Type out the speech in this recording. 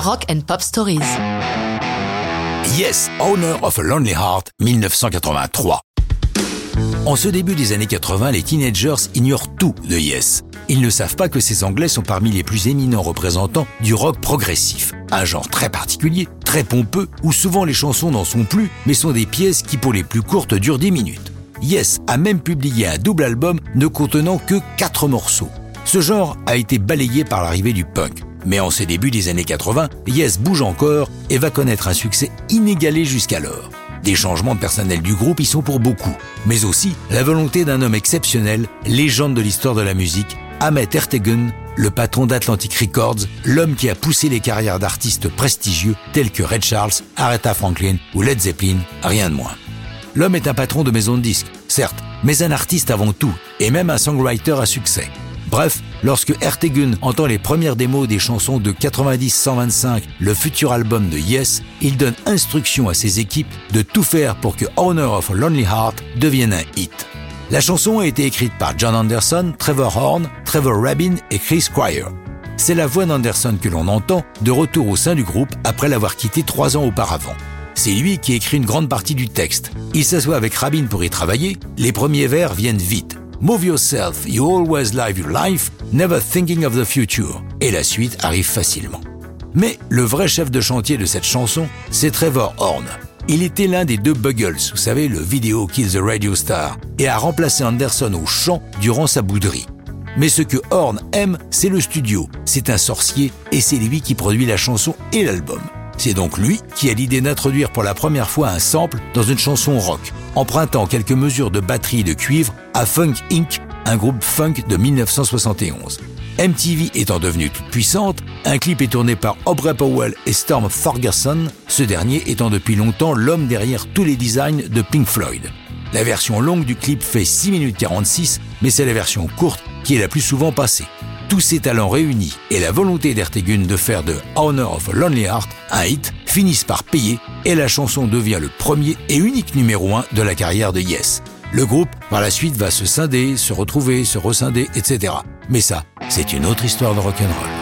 Rock and Pop Stories. Yes, Owner of a Lonely Heart, 1983. En ce début des années 80, les teenagers ignorent tout de Yes. Ils ne savent pas que ces Anglais sont parmi les plus éminents représentants du rock progressif. Un genre très particulier, très pompeux, où souvent les chansons n'en sont plus, mais sont des pièces qui pour les plus courtes durent 10 minutes. Yes a même publié un double album ne contenant que 4 morceaux. Ce genre a été balayé par l'arrivée du punk. Mais en ces débuts des années 80, Yes bouge encore et va connaître un succès inégalé jusqu'alors. Des changements de personnel du groupe y sont pour beaucoup, mais aussi la volonté d'un homme exceptionnel, légende de l'histoire de la musique, Ahmet Ertegun, le patron d'Atlantic Records, l'homme qui a poussé les carrières d'artistes prestigieux tels que Red Charles, Aretha Franklin ou Led Zeppelin, rien de moins. L'homme est un patron de maison de disques, certes, mais un artiste avant tout, et même un songwriter à succès. Bref, lorsque Ertegun entend les premières démos des chansons de 90-125, le futur album de Yes, il donne instruction à ses équipes de tout faire pour que Honor of Lonely Heart devienne un hit. La chanson a été écrite par John Anderson, Trevor Horn, Trevor Rabin et Chris Squire. C'est la voix d'Anderson que l'on entend de retour au sein du groupe après l'avoir quitté trois ans auparavant. C'est lui qui écrit une grande partie du texte. Il s'assoit avec Rabin pour y travailler. Les premiers vers viennent vite. Move yourself, you always live your life, never thinking of the future. Et la suite arrive facilement. Mais le vrai chef de chantier de cette chanson, c'est Trevor Horn. Il était l'un des deux Buggles, vous savez, le vidéo Kill the Radio Star, et a remplacé Anderson au chant durant sa bouderie. Mais ce que Horn aime, c'est le studio. C'est un sorcier et c'est lui qui produit la chanson et l'album. C'est donc lui qui a l'idée d'introduire pour la première fois un sample dans une chanson rock, empruntant quelques mesures de batterie de cuivre à Funk Inc., un groupe funk de 1971. MTV étant devenue toute puissante, un clip est tourné par Aubrey Powell et Storm Thorgerson, ce dernier étant depuis longtemps l'homme derrière tous les designs de Pink Floyd. La version longue du clip fait 6 minutes 46, mais c'est la version courte qui est la plus souvent passée. Tous ces talents réunis et la volonté d'Ertegun de faire de Honor of Lonely Heart un hit finissent par payer et la chanson devient le premier et unique numéro 1 de la carrière de Yes. Le groupe, par la suite, va se scinder, se retrouver, se rescinder, etc. Mais ça, c'est une autre histoire de rock'n'roll.